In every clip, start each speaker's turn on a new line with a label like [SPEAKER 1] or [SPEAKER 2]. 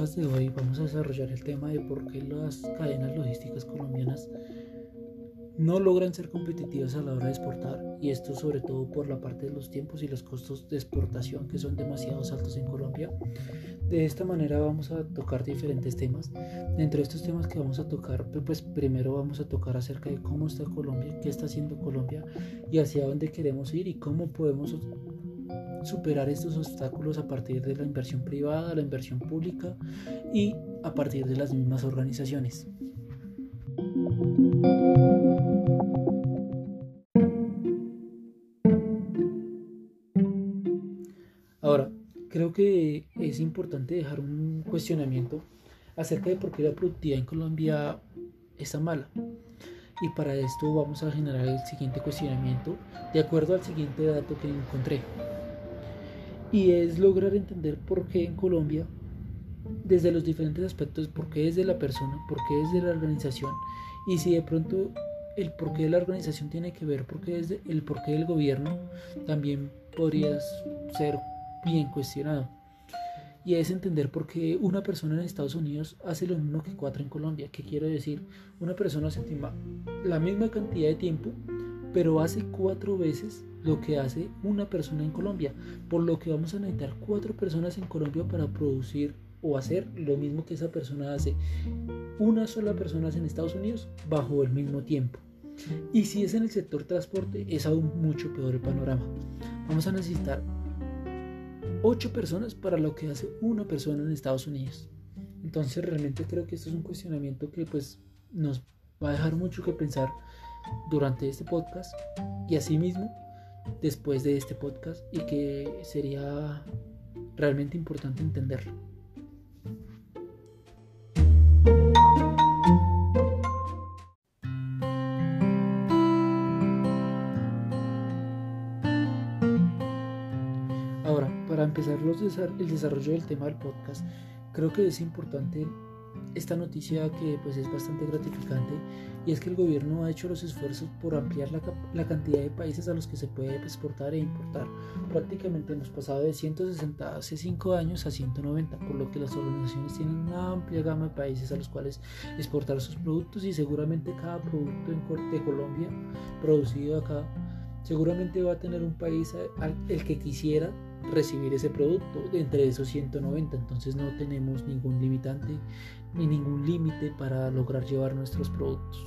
[SPEAKER 1] podcast de hoy vamos a desarrollar el tema de por qué las cadenas logísticas colombianas no logran ser competitivas a la hora de exportar y esto sobre todo por la parte de los tiempos y los costos de exportación que son demasiado altos en Colombia. De esta manera vamos a tocar diferentes temas. Dentro de estos temas que vamos a tocar, pues primero vamos a tocar acerca de cómo está Colombia, qué está haciendo Colombia y hacia dónde queremos ir y cómo podemos superar estos obstáculos a partir de la inversión privada, la inversión pública y a partir de las mismas organizaciones. Ahora, creo que es importante dejar un cuestionamiento acerca de por qué la productividad en Colombia está mala. Y para esto vamos a generar el siguiente cuestionamiento de acuerdo al siguiente dato que encontré. Y es lograr entender por qué en Colombia, desde los diferentes aspectos, por qué es de la persona, por qué es de la organización, y si de pronto el porqué de la organización tiene que ver porque es el porqué del gobierno, también podría ser bien cuestionado. Y es entender por qué una persona en Estados Unidos hace lo mismo que cuatro en Colombia. ¿Qué quiero decir? Una persona se estima la misma cantidad de tiempo, pero hace cuatro veces lo que hace una persona en Colombia. Por lo que vamos a necesitar cuatro personas en Colombia para producir o hacer lo mismo que esa persona hace una sola persona en Estados Unidos bajo el mismo tiempo. Y si es en el sector transporte, es aún mucho peor el panorama. Vamos a necesitar 8 personas para lo que hace una persona en Estados Unidos. Entonces realmente creo que esto es un cuestionamiento que pues nos va a dejar mucho que pensar durante este podcast y asimismo después de este podcast y que sería realmente importante entenderlo. empezar el desarrollo del tema del podcast, creo que es importante esta noticia que pues es bastante gratificante y es que el gobierno ha hecho los esfuerzos por ampliar la, la, cantidad de países a los que se puede exportar e importar. Prácticamente hemos pasado de 160 hace 5 años a 190, por lo que las organizaciones tienen una amplia gama de países a los cuales exportar sus productos y seguramente cada producto de Colombia producido acá seguramente va a tener un país el que quisiera recibir ese producto entre esos 190 entonces no tenemos ningún limitante ni ningún límite para lograr llevar nuestros productos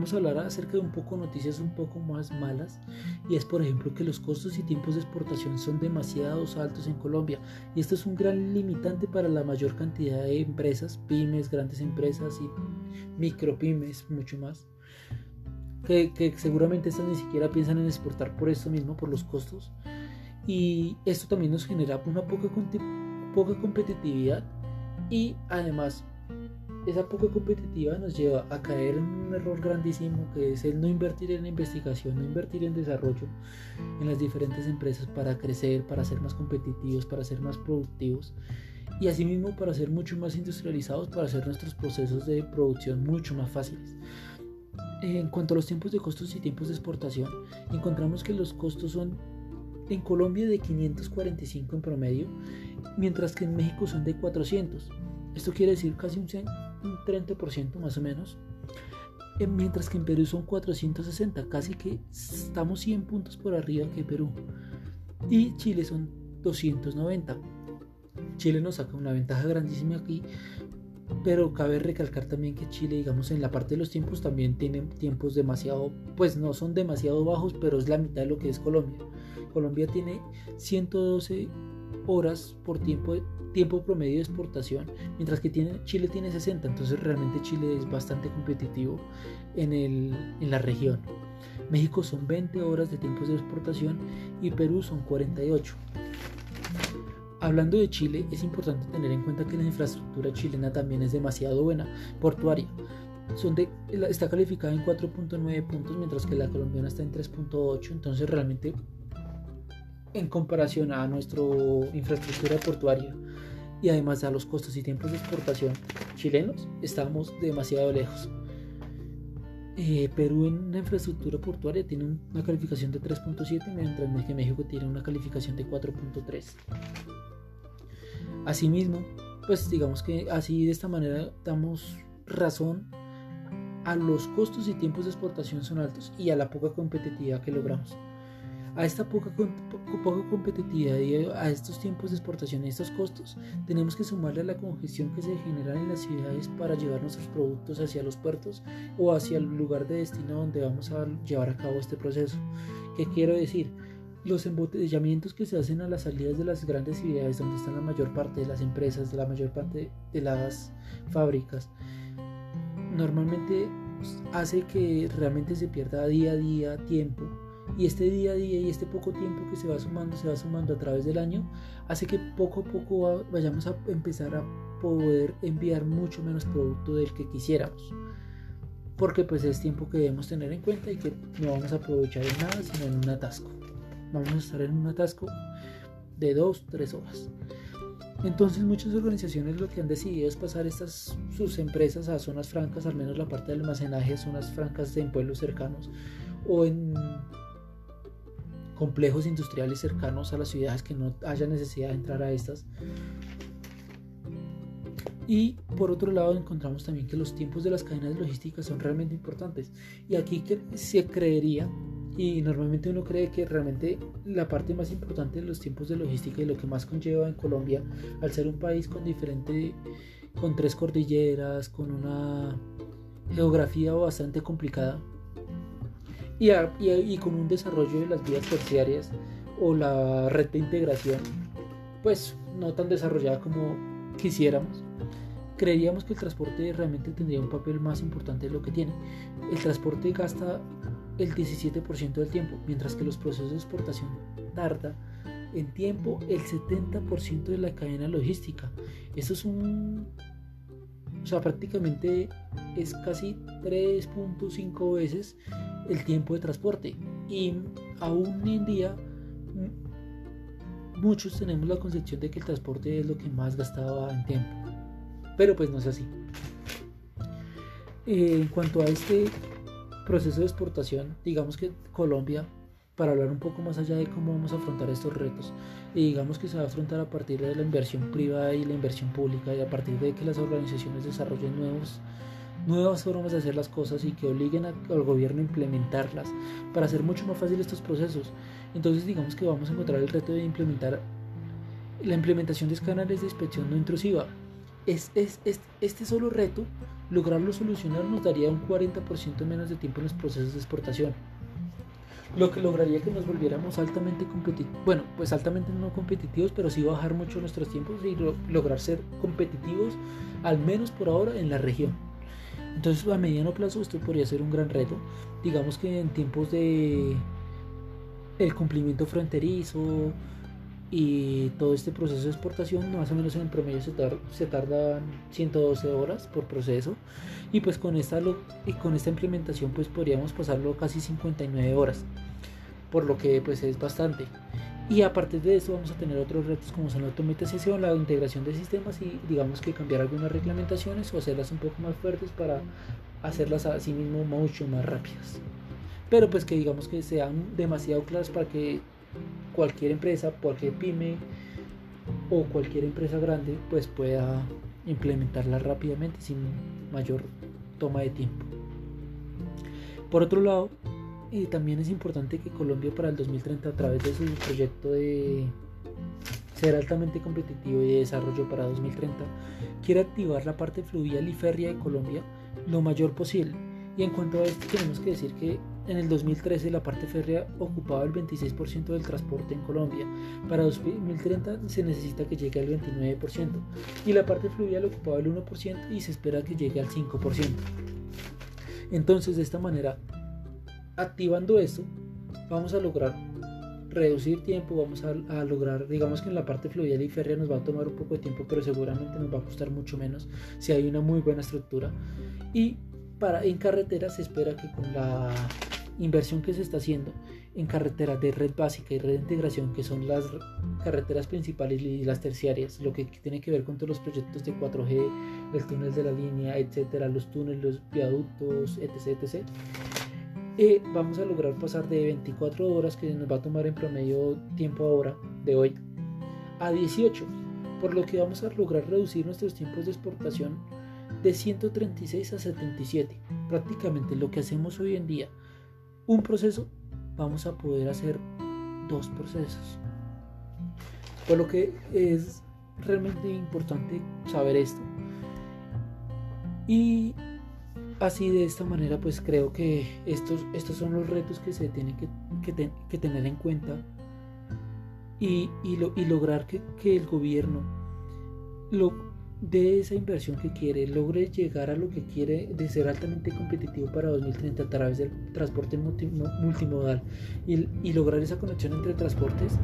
[SPEAKER 1] vamos a hablar acerca de un poco noticias un poco más malas y es por ejemplo que los costos y tiempos de exportación son demasiado altos en Colombia y esto es un gran limitante para la mayor cantidad de empresas, pymes, grandes empresas y micropymes, mucho más. Que, que seguramente estas ni siquiera piensan en exportar por esto mismo, por los costos. Y esto también nos genera una poca, poca competitividad y además esa poca competitiva nos lleva a caer en un error grandísimo que es el no invertir en investigación, no invertir en desarrollo en las diferentes empresas para crecer, para ser más competitivos, para ser más productivos y asimismo para ser mucho más industrializados, para hacer nuestros procesos de producción mucho más fáciles. En cuanto a los tiempos de costos y tiempos de exportación, encontramos que los costos son en Colombia de 545 en promedio, mientras que en México son de 400. Esto quiere decir casi un, un 30% más o menos. Eh, mientras que en Perú son 460, casi que estamos 100 puntos por arriba que Perú. Y Chile son 290. Chile nos saca una ventaja grandísima aquí, pero cabe recalcar también que Chile, digamos, en la parte de los tiempos también tiene tiempos demasiado, pues no son demasiado bajos, pero es la mitad de lo que es Colombia. Colombia tiene 112 horas por tiempo tiempo promedio de exportación, mientras que tiene, Chile tiene 60, entonces realmente Chile es bastante competitivo en, el, en la región. México son 20 horas de tiempos de exportación y Perú son 48. Hablando de Chile, es importante tener en cuenta que la infraestructura chilena también es demasiado buena, portuaria. Son de, está calificada en 4.9 puntos, mientras que la colombiana está en 3.8, entonces realmente en comparación a nuestra infraestructura portuaria y además a los costos y tiempos de exportación chilenos, estamos demasiado lejos. Eh, Perú en la infraestructura portuaria tiene una calificación de 3.7, mientras que México tiene una calificación de 4.3. Asimismo, pues digamos que así de esta manera damos razón a los costos y tiempos de exportación son altos y a la poca competitividad que logramos. A esta poca, poca competitividad y a estos tiempos de exportación y estos costos, tenemos que sumarle a la congestión que se genera en las ciudades para llevar nuestros productos hacia los puertos o hacia el lugar de destino donde vamos a llevar a cabo este proceso. ¿Qué quiero decir? Los embotellamientos que se hacen a las salidas de las grandes ciudades donde están la mayor parte de las empresas, la mayor parte de las fábricas, normalmente hace que realmente se pierda día a día tiempo y este día a día y este poco tiempo que se va sumando, se va sumando a través del año, hace que poco a poco vayamos a empezar a poder enviar mucho menos producto del que quisiéramos. Porque pues es tiempo que debemos tener en cuenta y que no vamos a aprovechar en nada sino en un atasco. Vamos a estar en un atasco de 2-3 horas. Entonces muchas organizaciones lo que han decidido es pasar estas sus empresas a zonas francas, al menos la parte del almacenaje, zonas francas en pueblos cercanos o en complejos industriales cercanos a las ciudades que no haya necesidad de entrar a estas. Y por otro lado encontramos también que los tiempos de las cadenas logísticas son realmente importantes. Y aquí se creería, y normalmente uno cree que realmente la parte más importante de los tiempos de logística y lo que más conlleva en Colombia, al ser un país con diferente, con tres cordilleras, con una geografía bastante complicada, y, con un desarrollo de las vías terciarias o la red de integración, pues no tan desarrollada como quisiéramos, creeríamos que el transporte realmente tendría un papel más importante de lo que tiene. El transporte gasta el 17% del tiempo, mientras que los procesos de exportación tarda en tiempo el 70% de la cadena logística. Eso es un... O sea, prácticamente es casi 3.5 veces el tiempo de transporte. Y aún en día muchos tenemos la concepción de que el transporte es lo que más gastaba en tiempo. Pero pues no es así. en cuanto a este proceso de exportación, digamos que Colombia, para hablar un poco más allá de cómo vamos a afrontar estos retos, y digamos que se va a afrontar a partir de la inversión privada y la inversión pública y a partir de que las organizaciones desarrollen nuevos nuevas formas de hacer las cosas y que obliguen al gobierno a implementarlas para hacer mucho más fácil estos procesos. Entonces digamos que vamos a encontrar el reto de implementar la implementación de escáneres de inspección no intrusiva. Es, es, este solo reto, lograrlo solucionar nos daría un 40% menos de tiempo en los procesos de exportación. Lo que lograría que nos volviéramos altamente competitivos, bueno, pues altamente no competitivos, pero sí bajar mucho nuestros tiempos y lograr ser competitivos, al menos por ahora, en la región. Entonces a mediano plazo esto podría ser un gran reto. Digamos que en tiempos de el cumplimiento fronterizo y todo este proceso de exportación, más o menos en promedio se, se tardan 112 horas por proceso y pues con esta, y con esta implementación pues podríamos pasarlo casi 59 horas, por lo que pues es bastante. Y a partir de eso vamos a tener otros retos como son la automatización, la integración de sistemas y digamos que cambiar algunas reglamentaciones o hacerlas un poco más fuertes para hacerlas a sí mismo mucho más rápidas. Pero pues que digamos que sean demasiado claras para que cualquier empresa, cualquier pyme o cualquier empresa grande pues pueda implementarla rápidamente sin mayor toma de tiempo. Por otro lado, y también es importante que Colombia para el 2030 a través de su proyecto de ser altamente competitivo y de desarrollo para 2030 quiere activar la parte fluvial y férrea de Colombia lo mayor posible. Y en cuanto a esto tenemos que decir que en el 2013 la parte férrea ocupaba el 26% del transporte en Colombia. Para 2030 se necesita que llegue al 29% y la parte fluvial ocupaba el 1% y se espera que llegue al 5%. Entonces de esta manera activando esto, vamos a lograr reducir tiempo, vamos a, lograr, digamos que en la parte fluvial y férrea nos va a tomar un poco de tiempo, pero seguramente nos va a costar mucho menos si hay una muy buena estructura. Y para en carretera se espera que con la inversión que se está haciendo en carreteras de red básica y red de integración, que son las carreteras principales y las terciarias, lo que tiene que ver con todos los proyectos de 4G, el túnel de la línea, etcétera, los túneles, los viaductos, etc. etc. Vamos a lograr pasar de 24 horas que nos va a tomar en promedio tiempo ahora de hoy a 18, por lo que vamos a lograr reducir nuestros tiempos de exportación de 136 a 77. Prácticamente lo que hacemos hoy en día, un proceso, vamos a poder hacer dos procesos. Por lo que es realmente importante saber esto. Y así de esta manera pues creo que estos, estos son los retos que se tienen que, tener en cuenta y, y, lograr que, que, el gobierno lo, de esa inversión que quiere, logre llegar a lo que quiere de ser altamente competitivo para 2030 a través del transporte multimodal y, lograr esa conexión entre transportes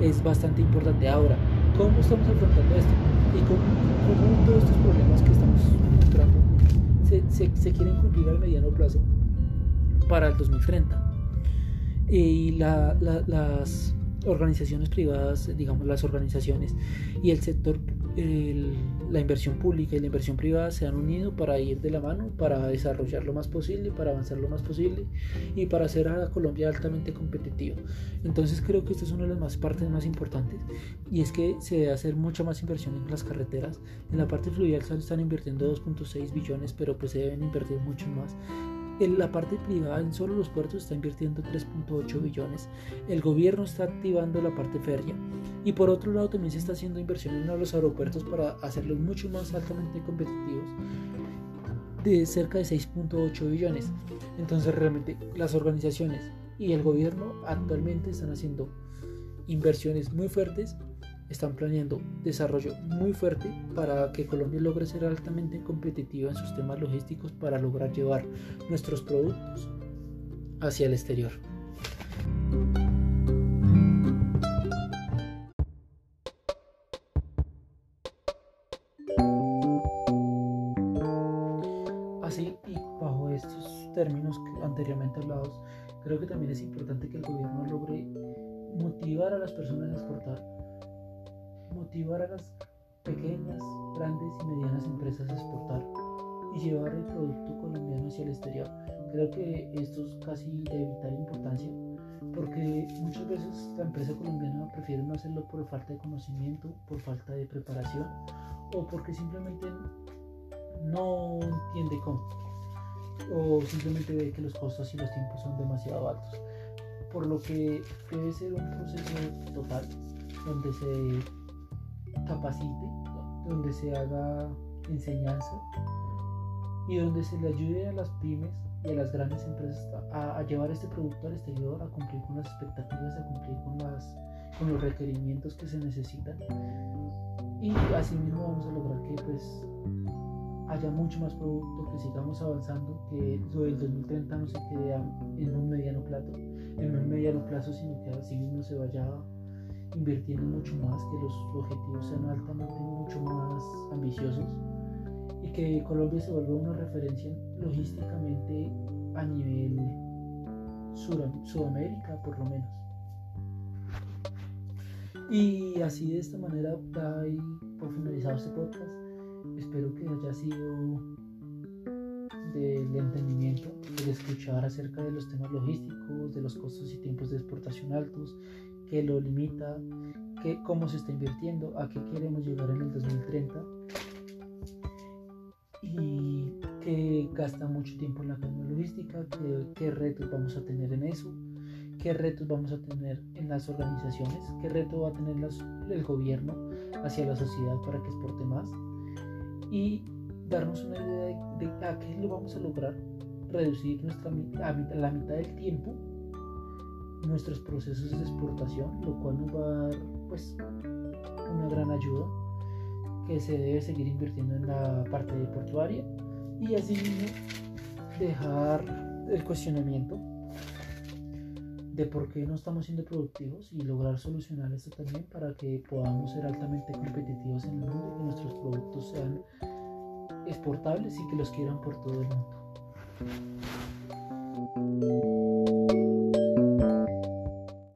[SPEAKER 1] es bastante importante. Ahora, ¿cómo estamos afrontando esto? Y cómo, todos estos problemas que estamos mostrando se, quieren cumplir al mediano plazo para el 2030. Y las organizaciones privadas, digamos las organizaciones y el sector la inversión pública y la inversión privada se han unido para ir de la mano, para desarrollar lo más posible, para avanzar lo más posible y para hacer a Colombia altamente competitiva. Entonces creo que esta es una de las más partes más importantes y es que se debe hacer mucha más inversión en las carreteras. En la parte fluvial se están invirtiendo 2.6 billones, pero pues se deben invertir mucho más. En la parte privada, en solo los puertos, está invirtiendo 3.8 billones. El gobierno está activando la parte férrea. Y por otro lado, también se está haciendo inversión en los aeropuertos para hacerlos mucho más altamente competitivos, de cerca de 6.8 billones. Entonces, realmente, las organizaciones y el gobierno actualmente están haciendo inversiones muy fuertes están planeando desarrollo muy fuerte para que Colombia logre ser altamente competitiva en sus temas logísticos para lograr llevar nuestros productos hacia el exterior. Así y bajo estos términos anteriormente hablados, creo que también es importante que el gobierno logre motivar a las personas a exportar motivar a las pequeñas, grandes y medianas empresas a exportar y llevar el producto colombiano hacia el exterior. Creo que esto es casi de vital importancia porque muchas veces la empresa colombiana prefiere no hacerlo por falta de conocimiento, por falta de preparación o porque simplemente no entiende cómo o simplemente ve que los costos y los tiempos son demasiado altos. Por lo que debe ser un proceso total donde se capacite, donde se haga enseñanza y donde se le ayude a las pymes y a las grandes empresas a, llevar este producto al exterior, a cumplir con las expectativas, a cumplir con, las, con los requerimientos que se necesitan. Y así mismo vamos a lograr que pues haya mucho más producto, que sigamos avanzando, que lo del 2030 no se quede en un mediano plazo, en un mediano plazo, sino que así mismo se vaya invirtiendo mucho más, que los objetivos sean altamente mucho más ambiciosos y que Colombia se vuelva una referencia logísticamente a nivel Sudamérica por lo menos. Y así de esta manera da por finalizado este podcast. Espero que haya sido del entendimiento, de escuchar acerca de los temas logísticos, de los costos y tiempos de exportación altos qué lo limita, qué, cómo se está invirtiendo, a qué queremos llegar en el 2030 y que gasta mucho tiempo en la cadena logística, qué retos vamos a tener en eso, qué retos vamos a tener en las organizaciones, qué reto va a tener el gobierno hacia la sociedad para que exporte más y darnos una idea de, a qué lo vamos a lograr reducir nuestra, la mitad del tiempo nuestros procesos de exportación, lo cual nos va a dar pues una gran ayuda que se debe seguir invirtiendo en la parte de portuaria y así dejar el cuestionamiento de por qué no estamos siendo productivos y lograr solucionar esto también para que podamos ser altamente competitivos en el mundo y que nuestros productos sean exportables y que los quieran por todo el mundo.